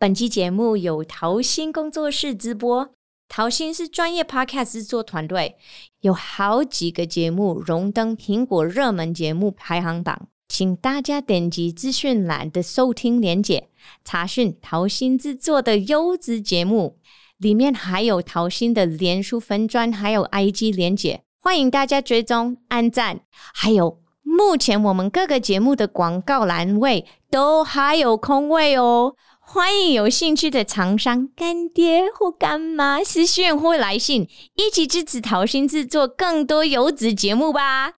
本期节目由桃心工作室直播。桃心是专业 Podcast 制作团队，有好几个节目荣登苹果热门节目排行榜。请大家点击资讯栏的收听连结，查询桃心制作的优质节目。里面还有桃心的脸书分专，还有 IG 连结，欢迎大家追踪、按赞。还有，目前我们各个节目的广告栏位都还有空位哦。欢迎有兴趣的厂商、干爹或干妈私讯或来信，一起支持桃心制作更多优质节目吧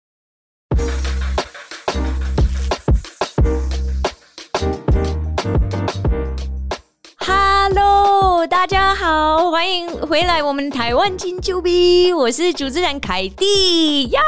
！Hello，大家好，欢迎回来我们台湾金九币，我是主持人凯蒂呀！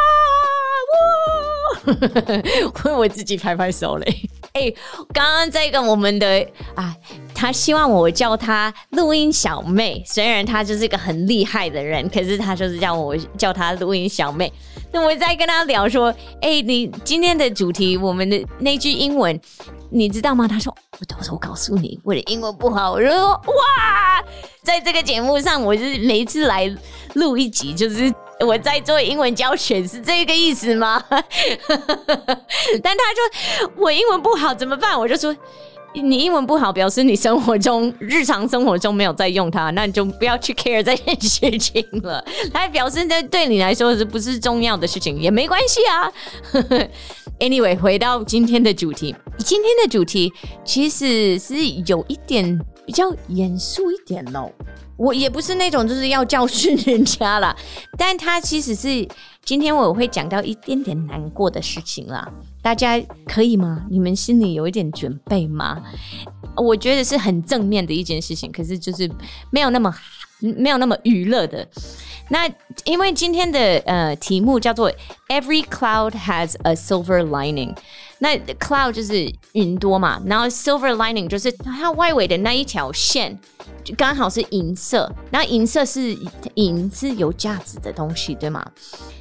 我呵呵呵，为我自己拍拍手嘞。哎、欸，刚刚这个我们的啊，他希望我叫他录音小妹，虽然他就是一个很厉害的人，可是他就是叫我叫他录音小妹。那我在跟他聊说，哎、你今天的主题，我们的那句英文，你知道吗？他说，我到时候告诉你，我的英文不好。我就说，哇，在这个节目上，我就是每一次来录一集，就是。我在做英文教学，是这个意思吗？但他说我英文不好怎么办？我就说你英文不好，表示你生活中日常生活中没有在用它，那你就不要去 care 这件事情了。他表示这对你来说是不是重要的事情也没关系啊。Anyway，回到今天的主题，今天的主题其实是有一点比较严肃一点喽。我也不是那种就是要教训人家啦，但他其实是今天我会讲到一点点难过的事情啦，大家可以吗？你们心里有一点准备吗？我觉得是很正面的一件事情，可是就是没有那么没有那么娱乐的。那因为今天的呃题目叫做 Every cloud has a silver lining，那 cloud 就是云多嘛，然后 silver lining 就是它外围的那一条线。就刚好是银色，然后银色是银是有价值的东西，对吗？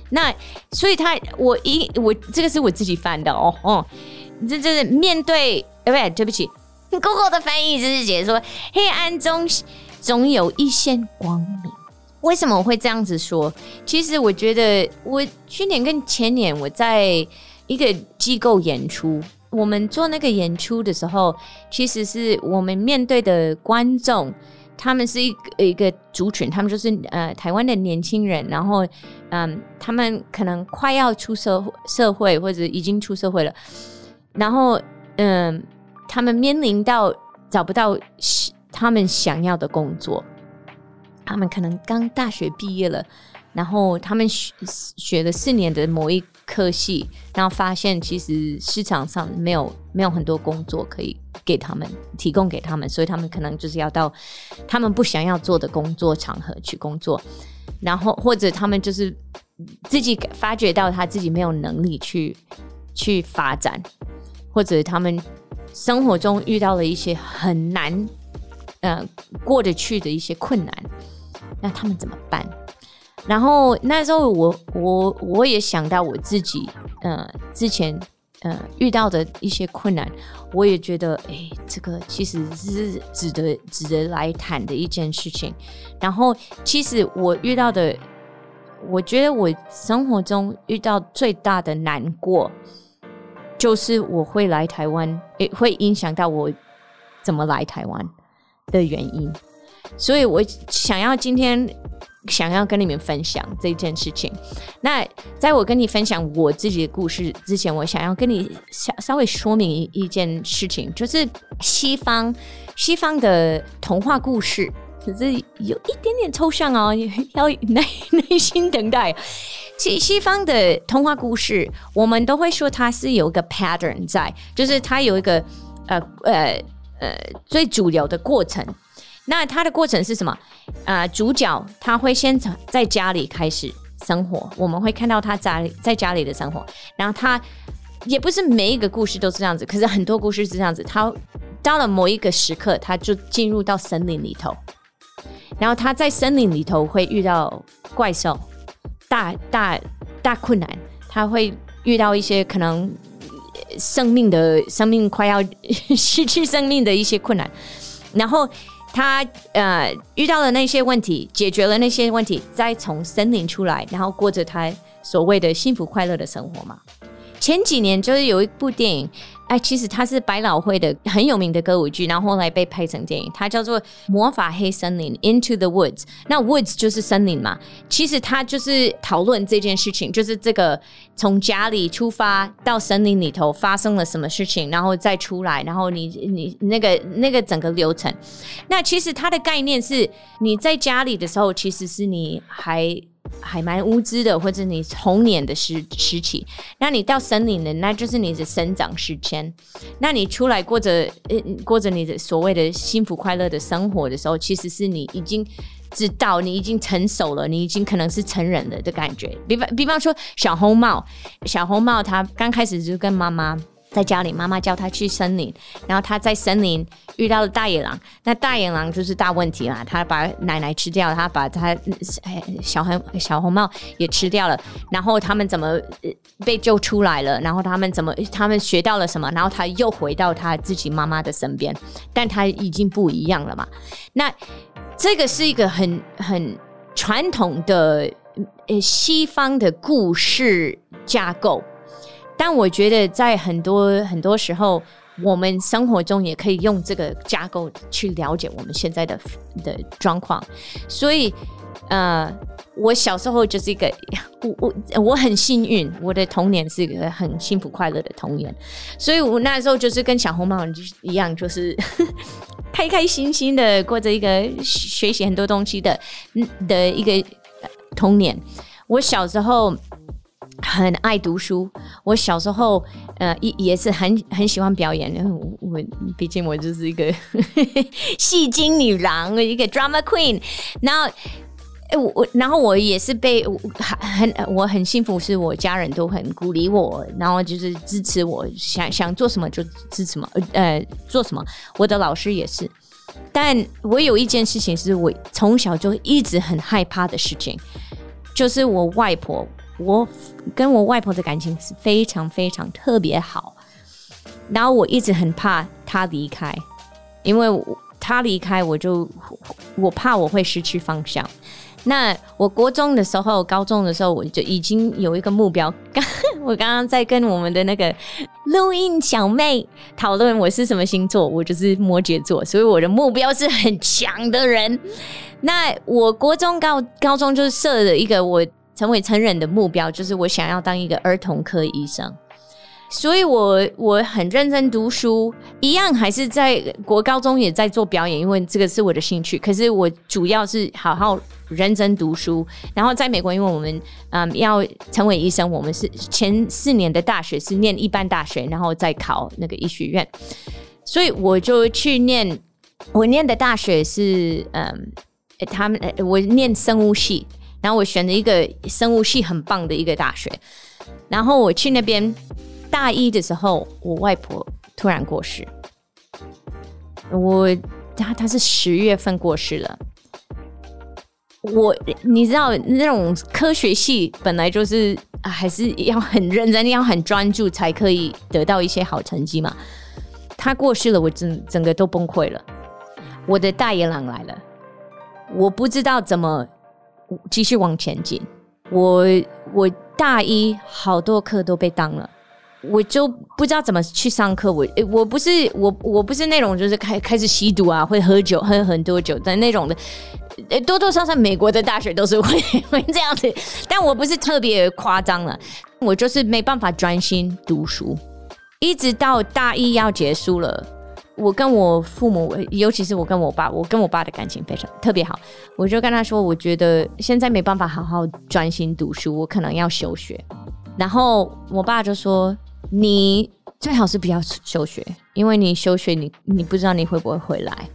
那所以他我一我这个是我自己翻的哦哦，这这是面对对不对？对不起，Google 的翻译就是解说黑暗中总有一线光明。为什么我会这样子说？其实我觉得我去年跟前年我在一个机构演出。我们做那个演出的时候，其实是我们面对的观众，他们是一个一个族群，他们就是呃台湾的年轻人，然后嗯，他们可能快要出社社会或者已经出社会了，然后嗯，他们面临到找不到他们想要的工作，他们可能刚大学毕业了。然后他们学学了四年的某一科系，然后发现其实市场上没有没有很多工作可以给他们提供给他们，所以他们可能就是要到他们不想要做的工作场合去工作，然后或者他们就是自己发觉到他自己没有能力去去发展，或者他们生活中遇到了一些很难呃过得去的一些困难，那他们怎么办？然后那时候我我我也想到我自己，呃，之前呃遇到的一些困难，我也觉得，哎，这个其实是值得值得来谈的一件事情。然后其实我遇到的，我觉得我生活中遇到最大的难过，就是我会来台湾，也会影响到我怎么来台湾的原因。所以我想要今天。想要跟你们分享这件事情。那在我跟你分享我自己的故事之前，我想要跟你稍稍微说明一一件事情，就是西方西方的童话故事，可是有一点点抽象哦，要耐耐心等待。西西方的童话故事，我们都会说它是有一个 pattern 在，就是它有一个呃呃呃最主流的过程。那它的过程是什么？呃，主角他会先从在家里开始生活，我们会看到他在在家里的生活。然后他也不是每一个故事都是这样子，可是很多故事是这样子。他到了某一个时刻，他就进入到森林里头，然后他在森林里头会遇到怪兽、大大大困难，他会遇到一些可能生命的生命快要失去生命的一些困难。然后他呃遇到了那些问题，解决了那些问题，再从森林出来，然后过着他所谓的幸福快乐的生活嘛。前几年就是有一部电影。哎，其实它是百老汇的很有名的歌舞剧，然后后来被拍成电影，它叫做《魔法黑森林》（Into the Woods）。那 Woods 就是森林嘛。其实它就是讨论这件事情，就是这个从家里出发到森林里头发生了什么事情，然后再出来，然后你你那个那个整个流程。那其实它的概念是，你在家里的时候，其实是你还。还蛮无知的，或者你童年的时时期，那你到森林的，那就是你的生长时间。那你出来过着呃过着你的所谓的幸福快乐的生活的时候，其实是你已经知道，你已经成熟了，你已经可能是成人了的感觉。比方比方说小红帽，小红帽他刚开始就跟妈妈。在家里，妈妈叫他去森林，然后他在森林遇到了大野狼。那大野狼就是大问题啦，他把奶奶吃掉，他把他小红小红帽也吃掉了。然后他们怎么被救出来了？然后他们怎么他们学到了什么？然后他又回到他自己妈妈的身边，但他已经不一样了嘛。那这个是一个很很传统的呃西方的故事架构。但我觉得，在很多很多时候，我们生活中也可以用这个架构去了解我们现在的的状况。所以，呃，我小时候就是一个，我我我很幸运，我的童年是一个很幸福快乐的童年。所以我那时候就是跟小红帽一样，就是 开开心心的过着一个学习很多东西的的一个童年。我小时候。很爱读书，我小时候呃也也是很很喜欢表演，我我毕竟我就是一个 戏精女郎，一个 drama queen。然后我我然后我也是被很我很幸福，是我家人都很鼓励我，然后就是支持我想想做什么就支持什么，呃做什么。我的老师也是，但我有一件事情是我从小就一直很害怕的事情，就是我外婆。我跟我外婆的感情是非常非常特别好，然后我一直很怕她离开，因为她离开我就我怕我会失去方向。那我国中的时候、高中的时候，我就已经有一个目标。刚 我刚刚在跟我们的那个录音小妹讨论我是什么星座，我就是摩羯座，所以我的目标是很强的人。那我国中、高高中就设了一个我。成为成人的目标就是我想要当一个儿童科医生，所以我我很认真读书，一样还是在国高中也在做表演，因为这个是我的兴趣。可是我主要是好好认真读书。然后在美国，因为我们嗯要成为医生，我们是前四年的大学是念一般大学，然后再考那个医学院，所以我就去念。我念的大学是嗯，他们我念生物系。然后我选了一个生物系很棒的一个大学，然后我去那边大一的时候，我外婆突然过世。我她她是十月份过世了。我你知道那种科学系本来就是还是要很认真，要很专注才可以得到一些好成绩嘛。她过世了，我整整个都崩溃了。我的大野狼来了，我不知道怎么。继续往前进，我我大一好多课都被当了，我就不知道怎么去上课。我我不是我我不是那种就是开开始吸毒啊，会喝酒喝很多酒的那种的。多多少少美国的大学都是会 会这样子，但我不是特别夸张了，我就是没办法专心读书，一直到大一要结束了。我跟我父母，尤其是我跟我爸，我跟我爸的感情非常特别好。我就跟他说，我觉得现在没办法好好专心读书，我可能要休学。然后我爸就说：“你最好是不要休学，因为你休学你，你不知道你会不会回来。”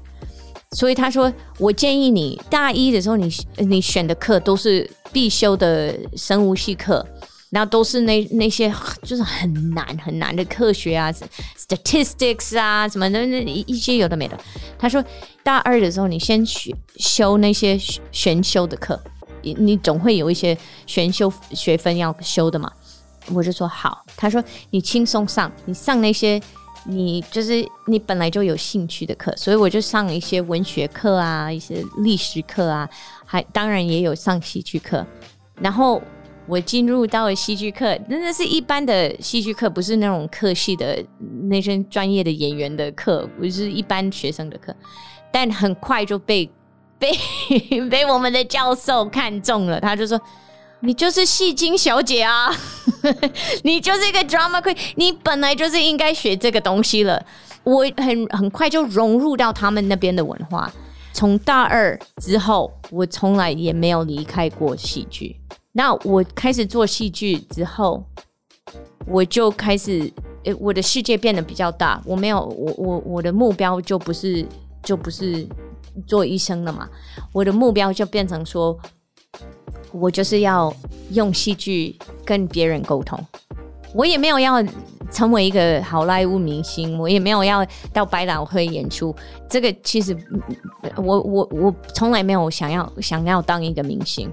所以他说：“我建议你大一的时候，你你选的课都是必修的生物系课。”然后都是那那些就是很难很难的科学啊，statistics 啊什么的那一些有的没的。他说大二的时候你先学修那些选修的课，你你总会有一些选修学分要修的嘛。我就说好。他说你轻松上，你上那些你就是你本来就有兴趣的课，所以我就上一些文学课啊，一些历史课啊，还当然也有上戏剧课。然后我进入到了戏剧课，真的是一般的戏剧课，不是那种课系的那些专业的演员的课，不是一般学生的课。但很快就被 被被我们的教授看中了，他就说。你就是戏精小姐啊，你就是一个 drama queen，你本来就是应该学这个东西了。我很很快就融入到他们那边的文化。从大二之后，我从来也没有离开过戏剧。那我开始做戏剧之后，我就开始，诶，我的世界变得比较大。我没有，我我我的目标就不是就不是做医生了嘛，我的目标就变成说。我就是要用戏剧跟别人沟通，我也没有要成为一个好莱坞明星，我也没有要到百老汇演出。这个其实我我我从来没有想要想要当一个明星。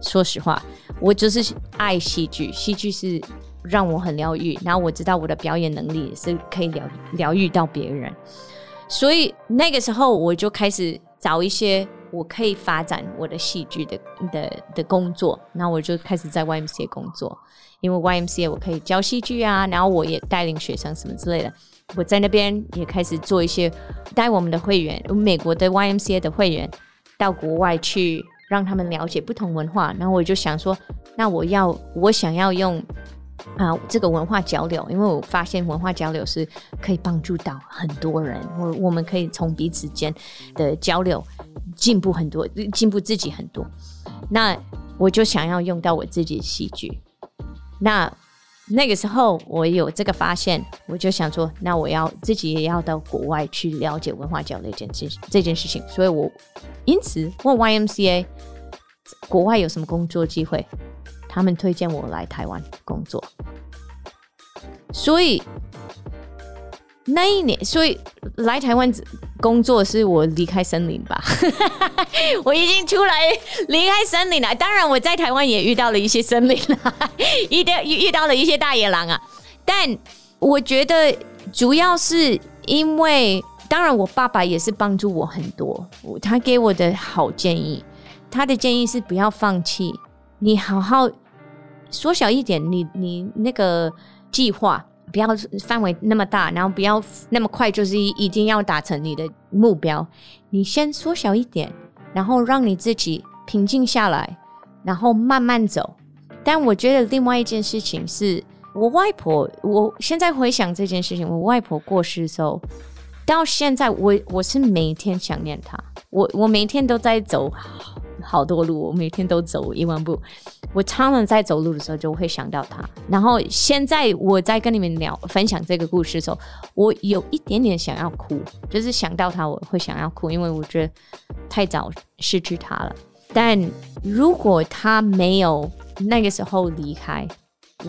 说实话，我就是爱戏剧，戏剧是让我很疗愈，然后我知道我的表演能力是可以疗疗愈到别人，所以那个时候我就开始找一些。我可以发展我的戏剧的的的工作，然后我就开始在 YMCA 工作，因为 YMCA 我可以教戏剧啊，然后我也带领学生什么之类的。我在那边也开始做一些带我们的会员，美国的 YMCA 的会员到国外去，让他们了解不同文化。然后我就想说，那我要我想要用。啊，这个文化交流，因为我发现文化交流是可以帮助到很多人，我我们可以从彼此间的交流进步很多，进步自己很多。那我就想要用到我自己的戏剧。那那个时候我有这个发现，我就想说，那我要自己也要到国外去了解文化交流这件事这件事情。所以我因此问 YMCA 国外有什么工作机会。他们推荐我来台湾工作，所以那一年，所以来台湾工作是我离开森林吧。我已经出来离开森林了。当然，我在台湾也遇到了一些森林啊，遇到遇到了一些大野狼啊。但我觉得主要是因为，当然我爸爸也是帮助我很多，他给我的好建议，他的建议是不要放弃，你好好。缩小一点，你你那个计划不要范围那么大，然后不要那么快，就是一定要达成你的目标。你先缩小一点，然后让你自己平静下来，然后慢慢走。但我觉得另外一件事情是，我外婆，我现在回想这件事情，我外婆过世的时候，到现在我我是每天想念她，我我每天都在走。好多路，我每天都走一万步。我常常在走路的时候就会想到他。然后现在我在跟你们聊分享这个故事的时候，我有一点点想要哭，就是想到他我会想要哭，因为我觉得太早失去他了。但如果他没有那个时候离开，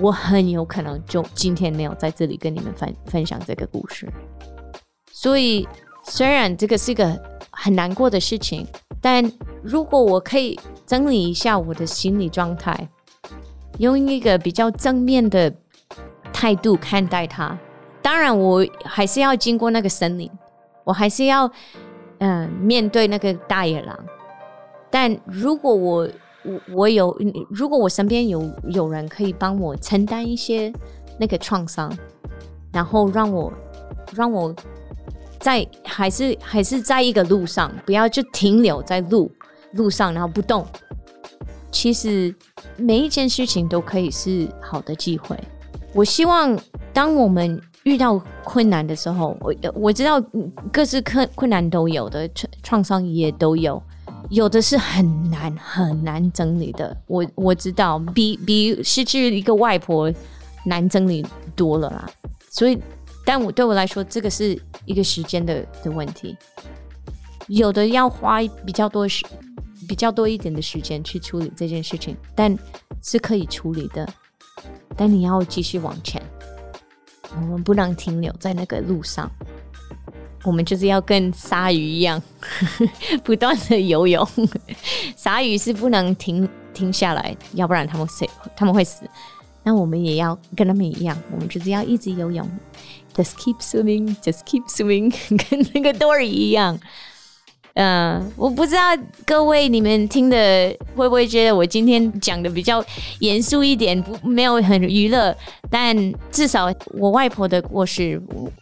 我很有可能就今天没有在这里跟你们分分享这个故事。所以虽然这个是一个很难过的事情。但如果我可以整理一下我的心理状态，用一个比较正面的态度看待它，当然我还是要经过那个森林，我还是要嗯、面对那个大野狼。但如果我我我有，如果我身边有有人可以帮我承担一些那个创伤，然后让我让我。在还是还是在一个路上，不要就停留在路路上，然后不动。其实每一件事情都可以是好的机会。我希望当我们遇到困难的时候，我我知道各式困困难都有的，创创伤也都有，有的是很难很难整理的。我我知道比比失去一个外婆难整理多了啦，所以。但我对我来说，这个是一个时间的的问题，有的要花比较多时、比较多一点的时间去处理这件事情，但是可以处理的。但你要继续往前，我们不能停留在那个路上，我们就是要跟鲨鱼一样，不断的游泳。鲨鱼是不能停停下来，要不然他们死，他们会死。那我们也要跟他们一样，我们就是要一直游泳，just keep swimming，just keep swimming，跟那个 Dory 一样。嗯，我不知道各位你们听的会不会觉得我今天讲的比较严肃一点，不没有很娱乐，但至少我外婆的故事，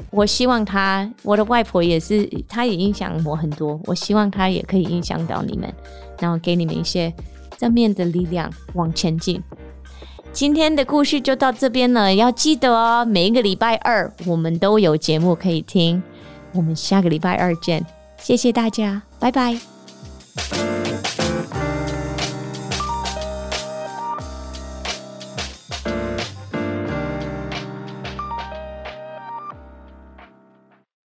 我希望她，我的外婆也是，她也影响我很多，我希望她也可以影响到你们，然后给你们一些正面的力量往前进。今天的故事就到这边了，要记得哦，每一个礼拜二我们都有节目可以听，我们下个礼拜二见。谢谢大家，拜拜。